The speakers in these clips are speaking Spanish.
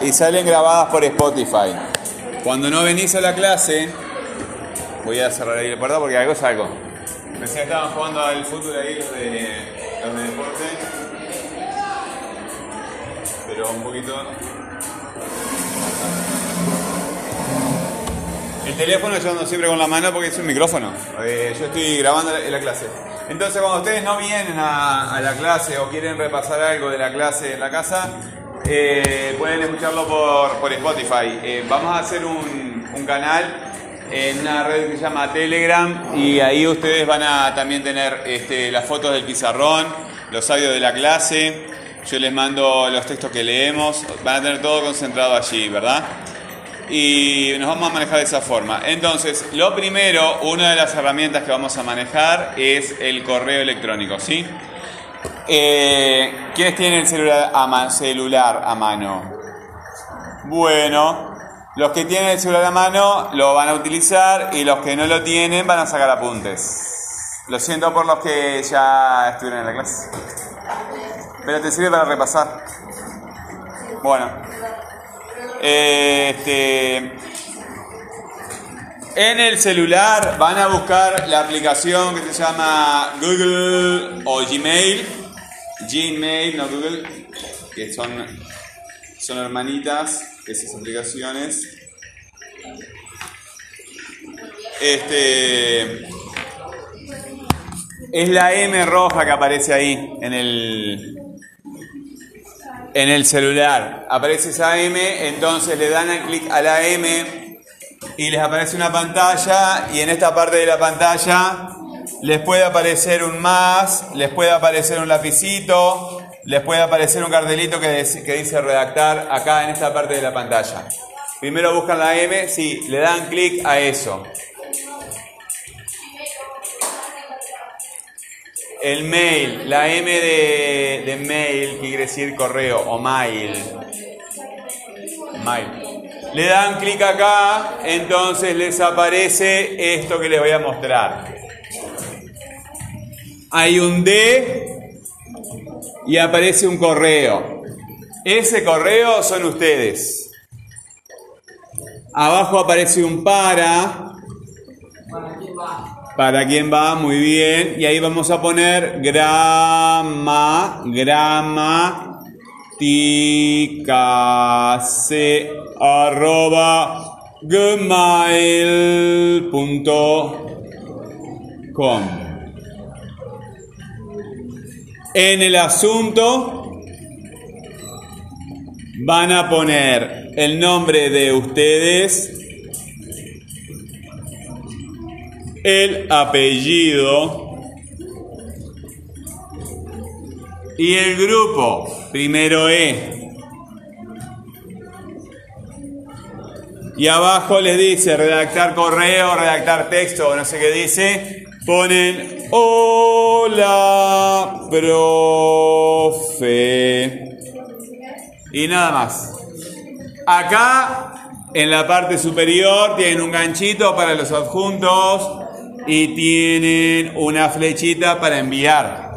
y salen grabadas por Spotify. Cuando no venís a la clase, voy a cerrar ahí la puerta porque algo es algo. Recién estaban jugando al fútbol ahí los de, los de deporte. Pero un poquito. El teléfono yo ando siempre con la mano porque es un micrófono. Eh, yo estoy grabando en la clase. Entonces cuando ustedes no vienen a, a la clase o quieren repasar algo de la clase en la casa, eh, pueden escucharlo por, Spotify. Eh, vamos a hacer un, un canal en una red que se llama Telegram y ahí ustedes van a también tener este, las fotos del pizarrón, los audios de la clase, yo les mando los textos que leemos, van a tener todo concentrado allí, ¿verdad? Y nos vamos a manejar de esa forma. Entonces, lo primero, una de las herramientas que vamos a manejar es el correo electrónico, ¿sí? Eh, ¿Quiénes tienen el celular a, celular a mano? Bueno, los que tienen el celular a mano lo van a utilizar y los que no lo tienen van a sacar apuntes. Lo siento por los que ya estuvieron en la clase. Pero te sirve para repasar. Bueno. Este, en el celular van a buscar la aplicación que se llama Google o Gmail. Gmail, no Google, que son, son hermanitas esas aplicaciones. Este es la M roja que aparece ahí en el en el celular. Aparece esa M, entonces le dan al clic a la M y les aparece una pantalla y en esta parte de la pantalla les puede aparecer un más, les puede aparecer un lapicito, les puede aparecer un cartelito que, dice- redactar acá en esta parte de la pantalla. Primero buscan la M, sí, le dan clic a eso. El mail, la M de, de mail, que quiere decir correo o mail. Mail. Le dan clic acá, entonces les aparece esto que les voy a mostrar. Hay un D y aparece un correo. Ese correo son ustedes. Abajo aparece un para. Para quién va, muy bien. Y ahí vamos a poner grama, grama, ticase, arroba, gmail.com. En el asunto van a poner el nombre de ustedes, el apellido y el grupo. Primero E. Y abajo les dice redactar correo, redactar texto, no sé qué dice. Ponen hola, profe. Y nada más. Acá, en la parte superior, tienen un ganchito para los adjuntos y tienen una flechita para enviar.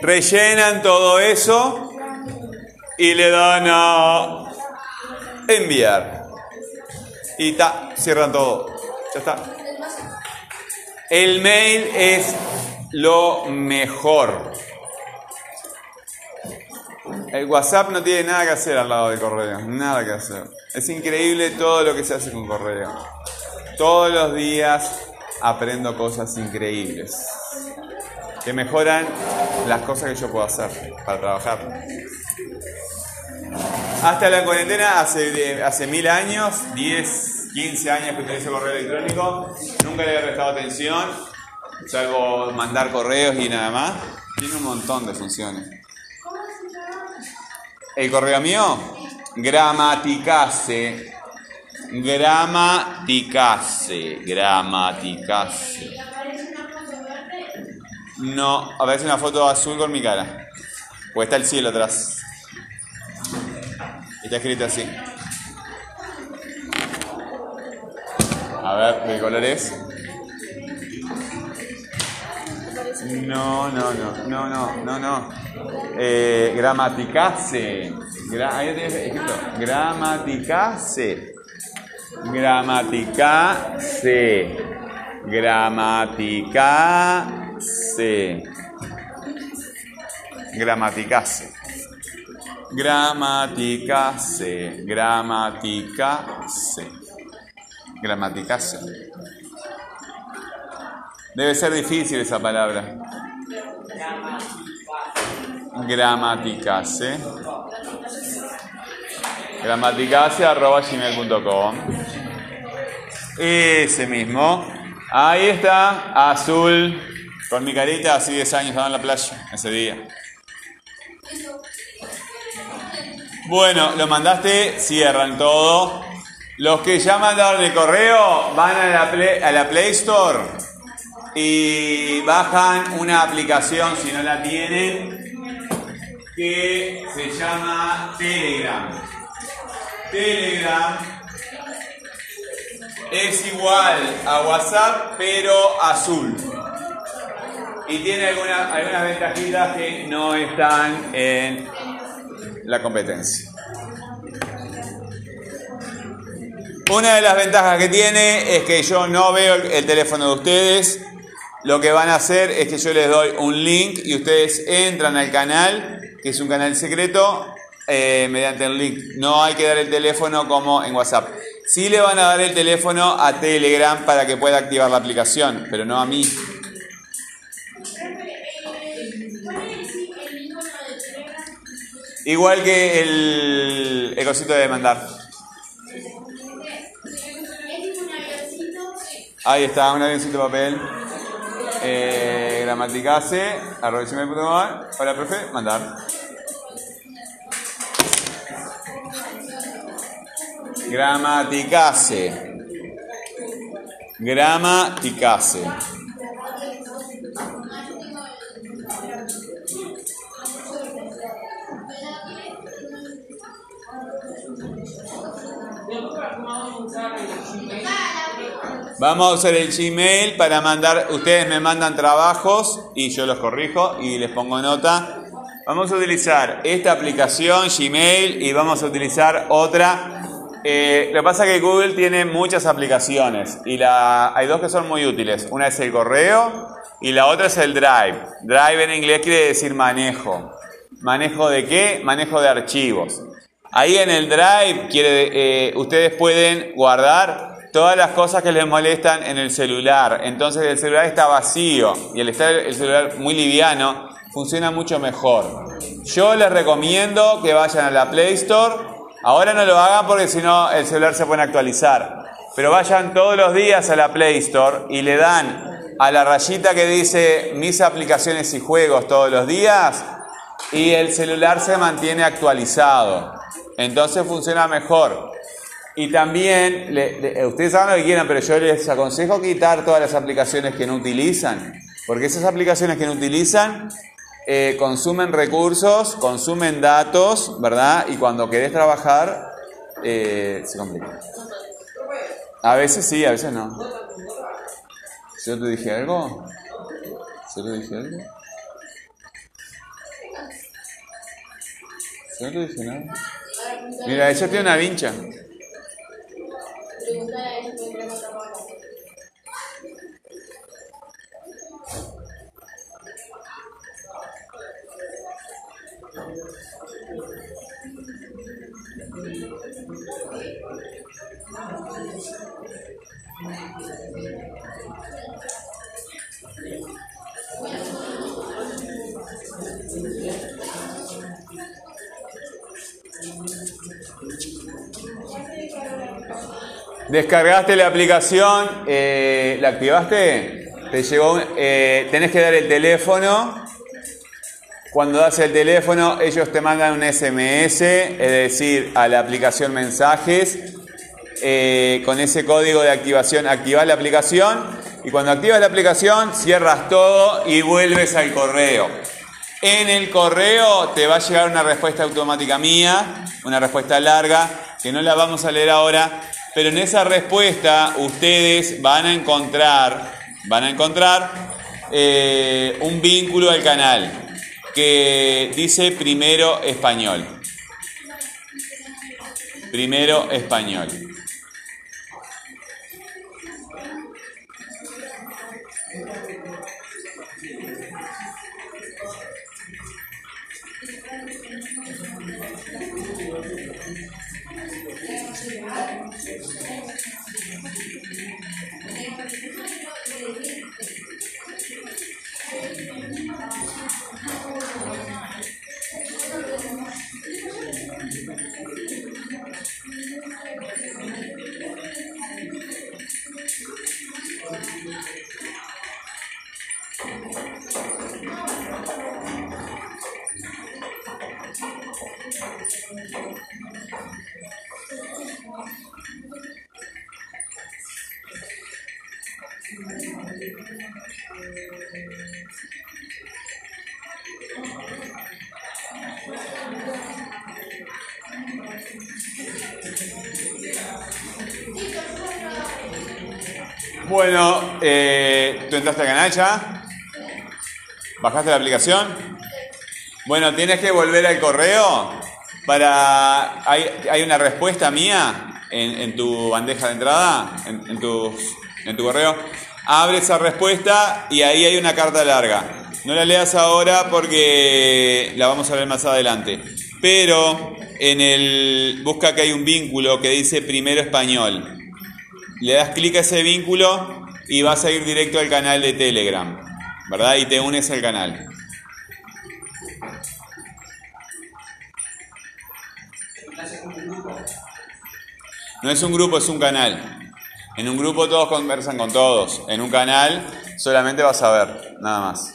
Rellenan todo eso y le dan a enviar. Y ta, cierran todo. Ya está. El mail es lo mejor. El WhatsApp no tiene nada que hacer al lado del correo, nada que hacer. Es increíble todo lo que se hace con correo. Todos los días aprendo cosas increíbles que mejoran las cosas que yo puedo hacer para trabajar. Hasta la cuarentena, hace, hace mil años, 10, 15 años que utilizo correo electrónico, nunca le he prestado atención, salvo mandar correos y nada más. Tiene un montón de funciones. El correo mío, gramaticase. Gramaticase. Gramaticase. No, aparece una foto azul con mi cara. Pues está el cielo atrás. Está escrito así. A ver, ¿qué color es? No, no, no, no, no, no, no. Eh, gramaticase. Gra- ahí tienes escrito. Gramaticase. Gramaticase. Gramaticase. Gramaticase. Gramaticase. Gramaticase. Gramaticase. Debe ser difícil esa palabra. Gramaticase. Gramaticase arroba. Ese mismo. Ahí está, azul, con mi carita, así 10 años estaba en la playa ese día. Bueno, lo mandaste, cierran todo. Los que ya mandaron el correo van a la Play, a la Play Store y bajan una aplicación, si no la tienen, que se llama Telegram. Telegram es igual a WhatsApp, pero azul. Y tiene alguna- algunas ventajitas que no están en la competencia. Una de las ventajas que tiene es que yo no veo el, el teléfono de ustedes. Lo que van a hacer es que yo les doy un link y ustedes entran al canal, que es un canal secreto, eh, mediante el link. No hay que dar el teléfono como en WhatsApp. Sí le van a dar el teléfono a Telegram para que pueda activar la aplicación, pero no a mí. Igual que el, el cosito de mandar. Ahí está, un avioncito de papel. Eh, gramaticase, arroba. Hola, profe, mandar. Gramaticase. Gramaticase. Vamos a usar el Gmail para mandar, ustedes me mandan trabajos y yo los corrijo y les pongo nota. Vamos a utilizar esta aplicación Gmail y vamos a utilizar otra. Eh, lo que pasa es que Google tiene muchas aplicaciones y la, hay dos que son muy útiles. Una es el correo y la otra es el Drive. Drive en inglés quiere decir manejo. ¿Manejo de qué? Manejo de archivos. Ahí en el Drive quiere, eh, ustedes pueden guardar todas las cosas que les molestan en el celular. Entonces el celular está vacío y al estar el celular muy liviano funciona mucho mejor. Yo les recomiendo que vayan a la Play Store. Ahora no lo hagan porque si no el celular se puede actualizar. Pero vayan todos los días a la Play Store y le dan a la rayita que dice mis aplicaciones y juegos todos los días y el celular se mantiene actualizado. Entonces funciona mejor. Y también, le- le- ustedes hagan lo que quieran, pero yo les aconsejo quitar todas las aplicaciones que no utilizan. Porque esas aplicaciones que no utilizan eh, consumen recursos, consumen datos, ¿verdad? Y cuando querés trabajar, eh, se complica. A veces sí, a veces no. ¿Yo te dije algo? ¿Yo te dije algo? Yo te dije nada. Mira, ella tiene una vincha. pregunta es muy rematadora. Thank you. Descargaste la aplicación, eh, ¿la activaste? Te llegó, un- eh, tenés que dar el teléfono. Cuando das el teléfono, ellos te mandan un SMS, es decir, a la aplicación mensajes. Eh, con ese código de activación, activas la aplicación y cuando activas la aplicación, cierras todo y vuelves al correo. En el correo te va a llegar una respuesta automática mía, una respuesta larga, que no la vamos a leer ahora, pero en esa respuesta ustedes van a encontrar, van a encontrar eh, un vínculo al canal que dice primero español. Primero español. Obrigada. Bueno, eh, ¿tú entraste al canal ya? ¿Bajaste la aplicación? Bueno, tienes que volver al correo para... Hay, una respuesta mía en, tu bandeja de entrada, en, en, tu, en tu correo. Abre esa respuesta y ahí hay una carta larga. No la leas ahora porque la vamos a ver más adelante. Pero en el busca que hay un vínculo que dice primero español le das clic a ese vínculo y vas a ir directo al canal de Telegram, ¿verdad? Y te unes al canal. No es un grupo, es un canal. En un grupo todos conversan con todos. En un canal solamente vas a ver, nada más.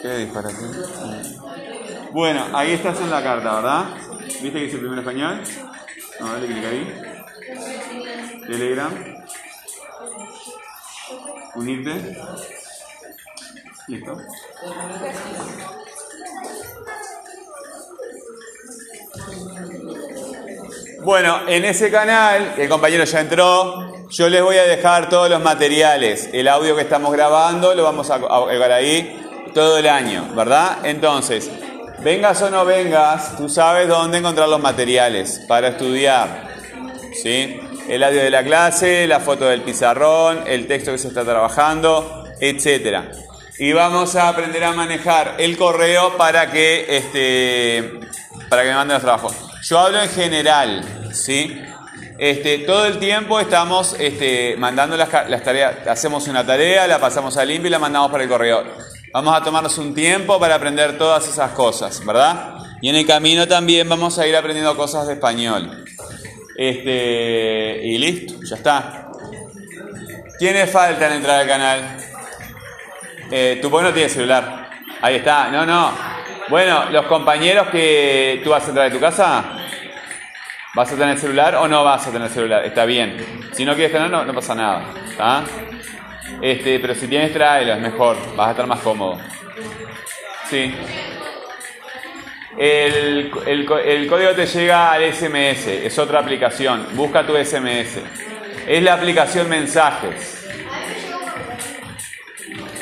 Qué disparate. Bueno, ahí estás en la carta, ¿verdad? ¿Viste que dice primero español? No, dale clic ahí. Telegram. Unirte. Listo. Bueno, en ese canal, el compañero ya entró, yo les voy a dejar todos los materiales. El audio que estamos grabando lo vamos a pegar ahí todo el año, ¿verdad? Entonces, vengas o no vengas, tú sabes dónde encontrar los materiales para estudiar. ¿Sí? El audio de la clase, la foto del pizarrón, el texto que se está trabajando, etc. Y vamos a aprender a manejar el correo para que, este, para que me manden los trabajos. Yo hablo en general, ¿sí? Este, todo el tiempo estamos este, mandando las, las, tareas, hacemos una tarea, la pasamos a limpio y la mandamos para el correo. Vamos a tomarnos un tiempo para aprender todas esas cosas, ¿verdad? Y en el camino también vamos a ir aprendiendo cosas de español. Este, y listo, ya está. ¿Quiénes faltan entrar al canal? Eh, tu no tiene celular. Ahí está. No, no. Bueno, los compañeros que tú vas a entrar de tu casa, ¿vas a tener celular o no vas a tener celular? Está bien. Si no quieres tener, no, no pasa nada. ¿Está? Este, pero si tienes tráelo, es mejor, vas a estar más cómodo. Sí. El, el, código te llega al SMS, es otra aplicación. Busca tu SMS. Es la aplicación mensajes.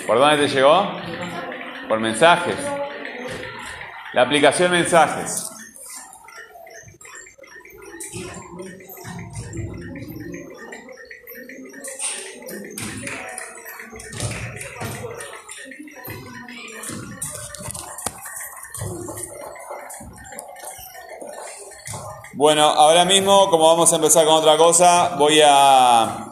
¿Por dónde te llegó? Por mensajes. La aplicación mensajes. Bueno, ahora mismo, como vamos a empezar con otra cosa, voy a